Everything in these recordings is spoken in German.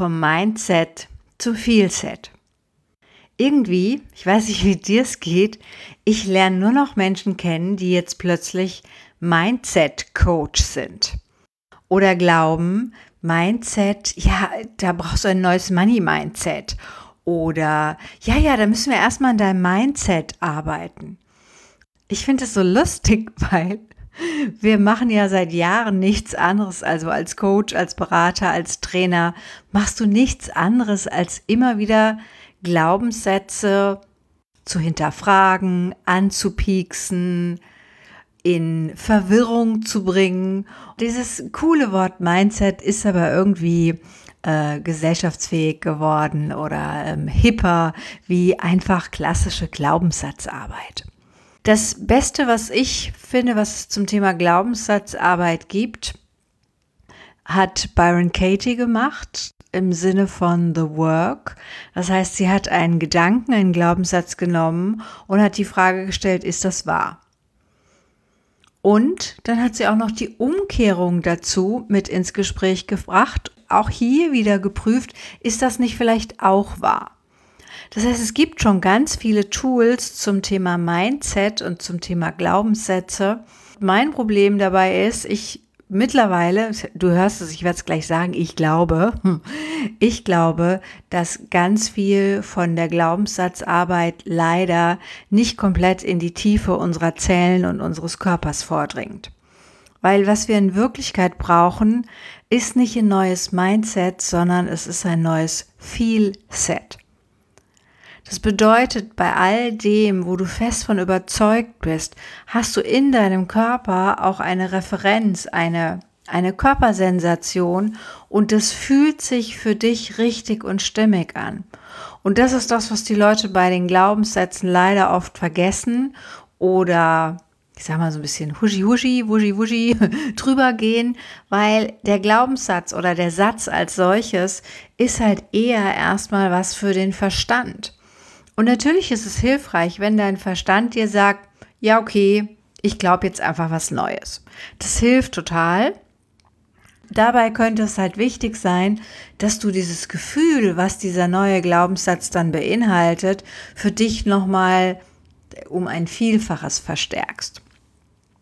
Vom Mindset zu Feelset. Irgendwie, ich weiß nicht, wie dir es geht, ich lerne nur noch Menschen kennen, die jetzt plötzlich Mindset-Coach sind. Oder glauben, Mindset, ja, da brauchst du ein neues Money-Mindset. Oder, ja, ja, da müssen wir erstmal an deinem Mindset arbeiten. Ich finde es so lustig, weil wir machen ja seit Jahren nichts anderes, also als Coach, als Berater, als Trainer, machst du nichts anderes, als immer wieder Glaubenssätze zu hinterfragen, anzupieksen, in Verwirrung zu bringen. Dieses coole Wort Mindset ist aber irgendwie äh, gesellschaftsfähig geworden oder ähm, hipper wie einfach klassische Glaubenssatzarbeit. Das Beste, was ich finde, was es zum Thema Glaubenssatzarbeit gibt, hat Byron Katie gemacht im Sinne von The Work. Das heißt, sie hat einen Gedanken, einen Glaubenssatz genommen und hat die Frage gestellt, ist das wahr? Und dann hat sie auch noch die Umkehrung dazu mit ins Gespräch gebracht. Auch hier wieder geprüft, ist das nicht vielleicht auch wahr? Das heißt, es gibt schon ganz viele Tools zum Thema Mindset und zum Thema Glaubenssätze. Mein Problem dabei ist, ich mittlerweile, du hörst es, ich werde es gleich sagen, ich glaube, ich glaube, dass ganz viel von der Glaubenssatzarbeit leider nicht komplett in die Tiefe unserer Zellen und unseres Körpers vordringt. Weil was wir in Wirklichkeit brauchen, ist nicht ein neues Mindset, sondern es ist ein neues Feel-Set. Das bedeutet, bei all dem, wo du fest von überzeugt bist, hast du in deinem Körper auch eine Referenz, eine, eine Körpersensation und das fühlt sich für dich richtig und stimmig an. Und das ist das, was die Leute bei den Glaubenssätzen leider oft vergessen oder ich sag mal so ein bisschen huschi huschi, wuschi wuschi drüber gehen, weil der Glaubenssatz oder der Satz als solches ist halt eher erstmal was für den Verstand. Und natürlich ist es hilfreich, wenn dein Verstand dir sagt, ja, okay, ich glaube jetzt einfach was Neues. Das hilft total. Dabei könnte es halt wichtig sein, dass du dieses Gefühl, was dieser neue Glaubenssatz dann beinhaltet, für dich nochmal um ein Vielfaches verstärkst.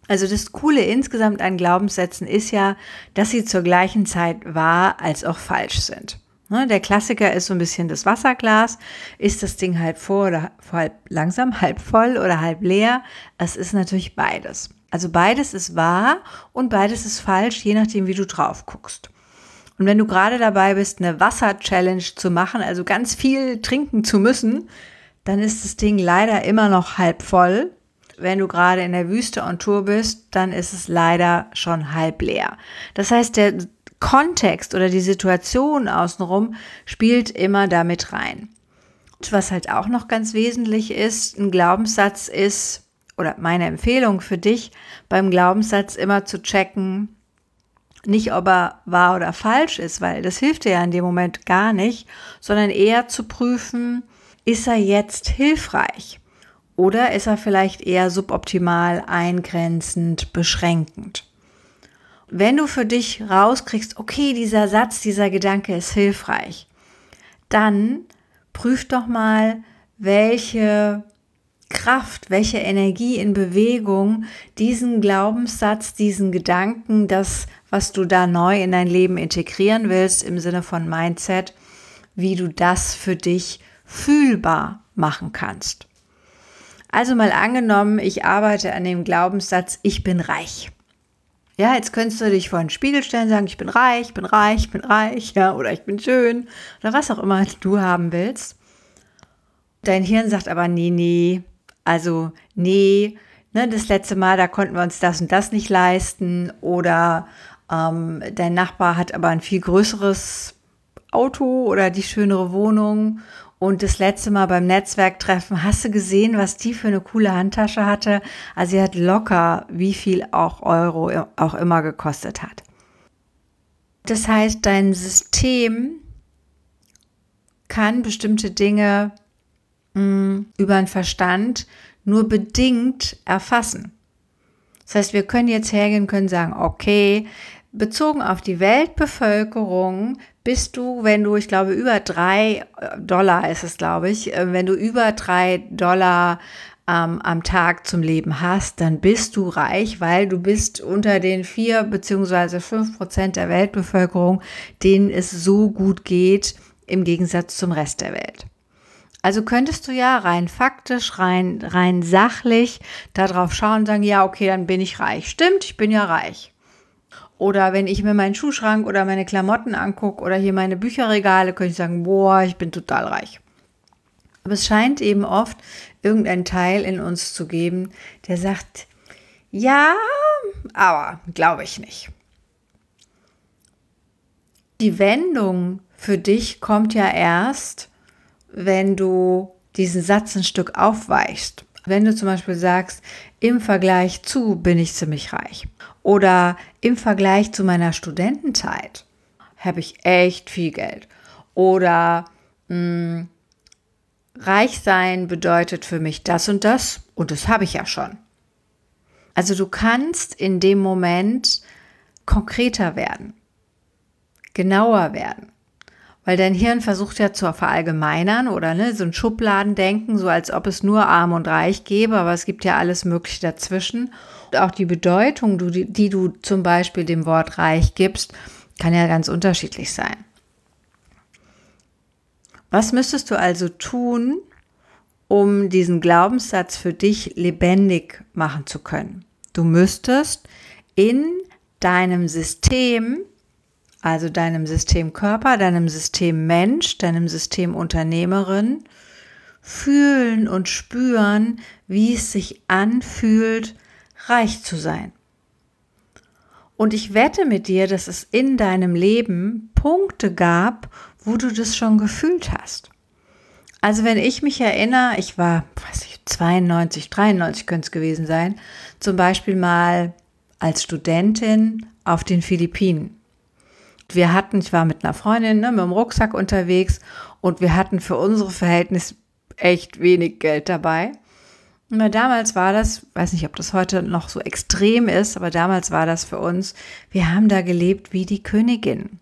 Also das Coole insgesamt an Glaubenssätzen ist ja, dass sie zur gleichen Zeit wahr als auch falsch sind. Ne, der Klassiker ist so ein bisschen das Wasserglas. Ist das Ding halb vor oder halb langsam, halb voll oder halb leer? Es ist natürlich beides. Also beides ist wahr und beides ist falsch, je nachdem, wie du drauf guckst. Und wenn du gerade dabei bist, eine Wasser-Challenge zu machen, also ganz viel trinken zu müssen, dann ist das Ding leider immer noch halb voll. Wenn du gerade in der Wüste on Tour bist, dann ist es leider schon halb leer. Das heißt, der Kontext oder die Situation außenrum spielt immer damit rein. Und was halt auch noch ganz wesentlich ist, ein Glaubenssatz ist, oder meine Empfehlung für dich, beim Glaubenssatz immer zu checken, nicht ob er wahr oder falsch ist, weil das hilft dir ja in dem Moment gar nicht, sondern eher zu prüfen, ist er jetzt hilfreich oder ist er vielleicht eher suboptimal, eingrenzend, beschränkend. Wenn du für dich rauskriegst, okay, dieser Satz, dieser Gedanke ist hilfreich, dann prüf doch mal, welche Kraft, welche Energie in Bewegung diesen Glaubenssatz, diesen Gedanken, das, was du da neu in dein Leben integrieren willst, im Sinne von Mindset, wie du das für dich fühlbar machen kannst. Also mal angenommen, ich arbeite an dem Glaubenssatz, ich bin reich. Ja, jetzt könntest du dich vor den Spiegel stellen, sagen, ich bin reich, bin reich, bin reich, ja, oder ich bin schön oder was auch immer du haben willst. Dein Hirn sagt aber, nee, nee, also nee, ne, das letzte Mal, da konnten wir uns das und das nicht leisten oder ähm, dein Nachbar hat aber ein viel größeres Auto oder die schönere Wohnung. Und das letzte Mal beim Netzwerktreffen, hast du gesehen, was die für eine coole Handtasche hatte? Also sie hat locker, wie viel auch Euro auch immer gekostet hat. Das heißt, dein System kann bestimmte Dinge mh, mm, über den Verstand nur bedingt erfassen. Das heißt, wir können jetzt hergehen, können sagen, okay, bezogen auf die Weltbevölkerung bist du, wenn du, ich glaube, über drei äh, Dollar ist es, glaube ich, äh, wenn du über drei Dollar ähm, am Tag zum Leben hast, dann bist du reich, weil du bist unter den vier beziehungsweise fünf Prozent der Weltbevölkerung, denen es so gut geht, im Gegensatz zum Rest der Welt. Also könntest du ja rein faktisch, rein, rein sachlich darauf schauen und sagen, ja, okay, dann bin ich reich. Stimmt, ich bin ja reich. Oder wenn ich mir meinen Schuhschrank oder meine Klamotten angucke oder hier meine Bücherregale, könnte ich sagen, boah, ich bin total reich. Aber es scheint eben oft irgendein Teil in uns zu geben, der sagt, ja, aber glaube ich nicht. Die Wendung für dich kommt ja erst, wenn du diesen Satz ein Stück aufweichst. Wenn du zum Beispiel sagst, im Vergleich zu bin ich ziemlich reich. Oder im Vergleich zu meiner Studentenzeit habe ich echt viel Geld. Oder mh, hm, reich sein bedeutet für mich das und das und das habe ich ja schon. Also du kannst in dem Moment konkreter werden, genauer werden. Weil dein Hirn versucht ja zu verallgemeinern oder ne, so ein Schubladendenken, so als ob es nur arm und reich gäbe, aber es gibt ja alles Mögliche dazwischen. Auch die Bedeutung, die du zum Beispiel dem Wort reich gibst, kann ja ganz unterschiedlich sein. Was müsstest du also tun, um diesen Glaubenssatz für dich lebendig machen zu können? Du müsstest in deinem System, also deinem System Körper, deinem System Mensch, deinem System Unternehmerin, fühlen und spüren, wie es sich anfühlt, reich zu sein. Und ich wette mit dir, dass es in deinem Leben Punkte gab, wo du das schon gefühlt hast. Also wenn ich mich erinnere, ich war, weiß ich, 92, 93 könnte es gewesen sein, zum Beispiel mal als Studentin auf den Philippinen. Wir hatten, ich war mit einer Freundin ne, mit dem Rucksack unterwegs und wir hatten für unsere Verhältnisse echt wenig Geld dabei. Na, damals war das, weiß nicht, ob das heute noch so extrem ist, aber damals war das für uns, wir haben da gelebt wie die Königin.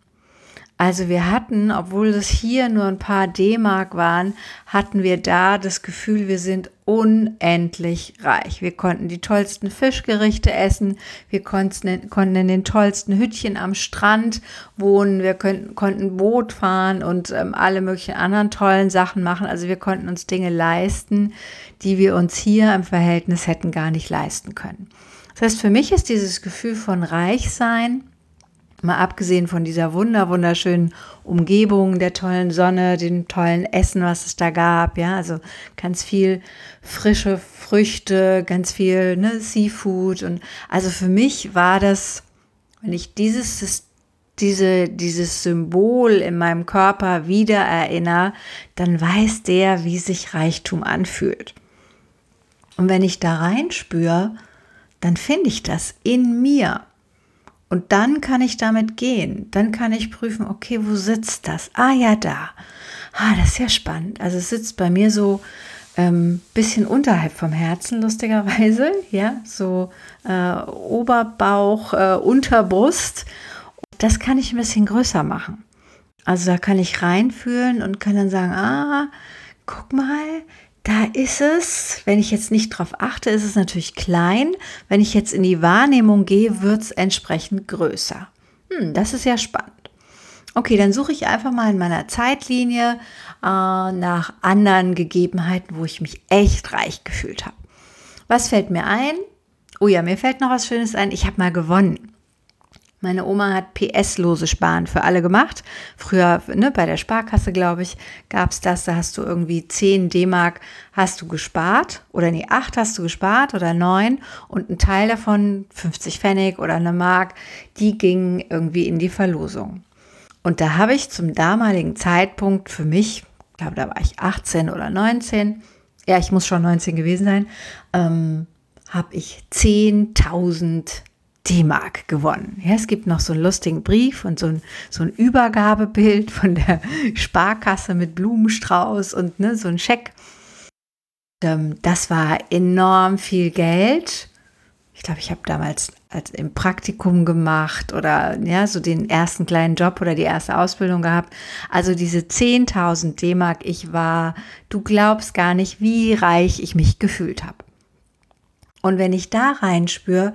Also wir hatten, obwohl es hier nur ein paar D-Mark waren, hatten wir da das Gefühl, wir sind unendlich reich. Wir konnten die tollsten Fischgerichte essen, wir konnten, konnten in den tollsten Hütchen am Strand wohnen, wir können, konnten Boot fahren und ähm, alle möglichen anderen tollen Sachen machen. Also wir konnten uns Dinge leisten, die wir uns hier im Verhältnis hätten gar nicht leisten können. Das heißt, für mich ist dieses Gefühl von Reichsein, Mal abgesehen von dieser wunder, wunderschönen Umgebung, der tollen Sonne, dem tollen Essen, was es da gab, ja, also ganz viel frische Früchte, ganz viel ne, Seafood und also für mich war das, wenn ich dieses diese, dieses Symbol in meinem Körper wieder erinnere, dann weiß der, wie sich Reichtum anfühlt. Und wenn ich da reinspüre, dann finde ich das in mir. Und dann kann ich damit gehen. Dann kann ich prüfen, okay, wo sitzt das? Ah ja, da. Ah, das ist ja spannend. Also es sitzt bei mir so ähm, bisschen unterhalb vom Herzen, lustigerweise. Ja, so äh, Oberbauch, äh, Unterbrust. Das kann ich ein bisschen größer machen. Also da kann ich reinfühlen und kann dann sagen, ah, guck mal, da ist es, wenn ich jetzt nicht drauf achte, ist es natürlich klein. Wenn ich jetzt in die Wahrnehmung gehe, wird es entsprechend größer. Hm, das ist ja spannend. Okay, dann suche ich einfach mal in meiner Zeitlinie äh, nach anderen Gegebenheiten, wo ich mich echt reich gefühlt habe. Was fällt mir ein? Oh ja, mir fällt noch was Schönes ein. Ich habe mal gewonnen. Meine Oma hat PS-lose Sparen für alle gemacht. Früher, ne, bei der Sparkasse, glaube ich, gab es das. Da hast du irgendwie 10 D-Mark hast du gespart. Oder nee, 8 hast du gespart oder 9. Und ein Teil davon, 50 Pfennig oder eine Mark, die ging irgendwie in die Verlosung. Und da habe ich zum damaligen Zeitpunkt für mich, ich glaube, da war ich 18 oder 19, ja, ich muss schon 19 gewesen sein, ähm, habe ich 10.000 D-Mark gewonnen. Ja, es gibt noch so einen lustigen Brief und so ein, so ein Übergabebild von der Sparkasse mit Blumenstrauß und ne, so ein Scheck. Ähm, das war enorm viel Geld. Ich glaube, ich habe damals als im Praktikum gemacht oder ja, so den ersten kleinen Job oder die erste Ausbildung gehabt. Also diese 10.000 D-Mark, ich war, du glaubst gar nicht, wie reich ich mich gefühlt habe. Und wenn ich da reinspüre,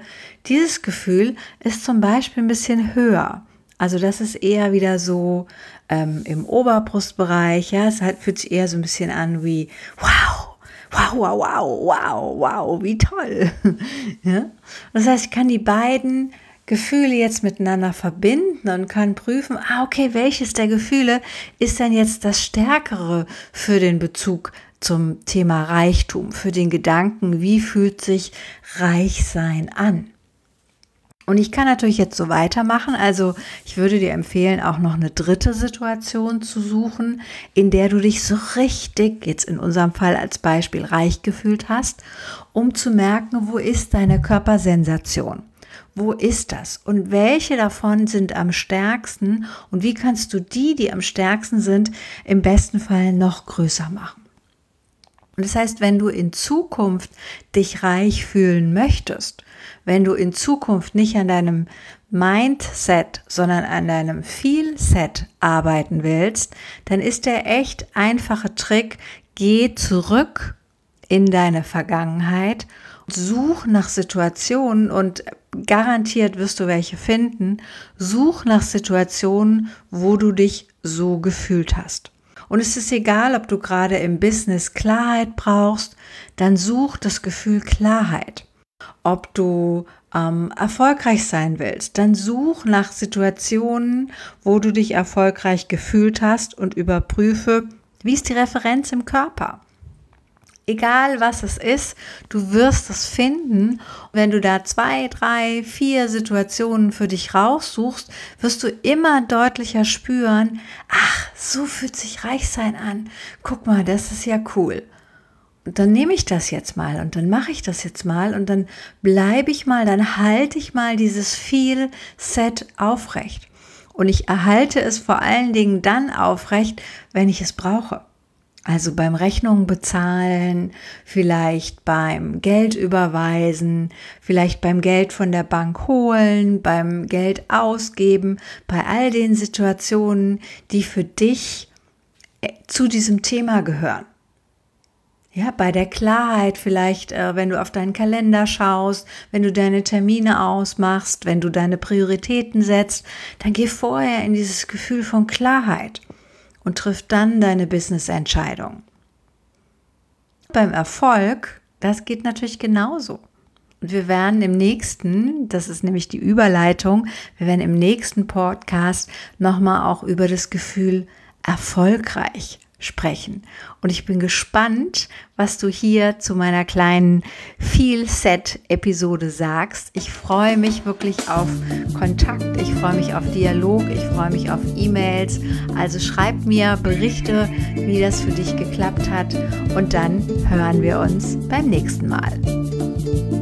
dieses Gefühl ist zum Beispiel ein bisschen höher. Also das ist eher wieder so ähm, im Oberbrustbereich. Ja, es halt, fühlt sich eher so ein bisschen an wie wow, wow, wow, wow, wow, wow, wie toll. ja? Das heißt, ich kann die beiden Gefühle jetzt miteinander verbinden und kann prüfen, ah, okay, welches der Gefühle ist denn jetzt das Stärkere für den Bezug zum Thema Reichtum, für den Gedanken, wie fühlt sich Reichsein an. Und ich kann natürlich jetzt so weitermachen. Also ich würde dir empfehlen, auch noch eine dritte Situation zu suchen, in der du dich so richtig, jetzt in unserem Fall als Beispiel, reich gefühlt hast, um zu merken, wo ist deine Körpersensation? Wo ist das? Und welche davon sind am stärksten? Und wie kannst du die, die am stärksten sind, im besten Fall noch größer machen? Und das heißt, wenn du in Zukunft dich reich fühlen möchtest, wenn du in Zukunft nicht an deinem Mindset, sondern an deinem Feelset arbeiten willst, dann ist der echt einfache Trick, geh zurück in deine Vergangenheit, such nach Situationen und garantiert wirst du welche finden, such nach Situationen, wo du dich so gefühlt hast. Und es ist egal, ob du gerade im Business Klarheit brauchst, dann such das Gefühl Klarheit. Ob du ähm, erfolgreich sein willst, dann such nach Situationen, wo du dich erfolgreich gefühlt hast und überprüfe, wie ist die Referenz im Körper. Egal was es ist, du wirst es finden. Wenn du da zwei, drei, vier Situationen für dich raussuchst, wirst du immer deutlicher spüren, ach, so fühlt sich Reichsein an. Guck mal, das ist ja cool. Und dann nehme ich das jetzt mal und dann mache ich das jetzt mal und dann bleibe ich mal, dann halte ich mal dieses viel Set aufrecht. Und ich erhalte es vor allen Dingen dann aufrecht, wenn ich es brauche. Also beim Rechnungen bezahlen, vielleicht beim Geld überweisen, vielleicht beim Geld von der Bank holen, beim Geld ausgeben, bei all den Situationen, die für dich äh, zu diesem Thema gehören. Ja, bei der Klarheit vielleicht, äh, wenn du auf deinen Kalender schaust, wenn du deine Termine ausmachst, wenn du deine Prioritäten setzt, dann geh vorher in dieses Gefühl von Klarheit und triff dann deine Business-Entscheidung. Beim Erfolg, das geht natürlich genauso. Und wir werden im nächsten, das ist nämlich die Überleitung, wir werden im nächsten Podcast nochmal auch über das Gefühl erfolgreich sprechen. Und ich bin gespannt, was du hier zu meiner kleinen Feel-Set-Episode sagst. Ich freue mich wirklich auf Kontakt, ich freue mich auf Dialog, ich freue mich auf E-Mails. Also schreib mir, berichte, wie das für dich geklappt hat und dann hören wir uns beim nächsten Mal.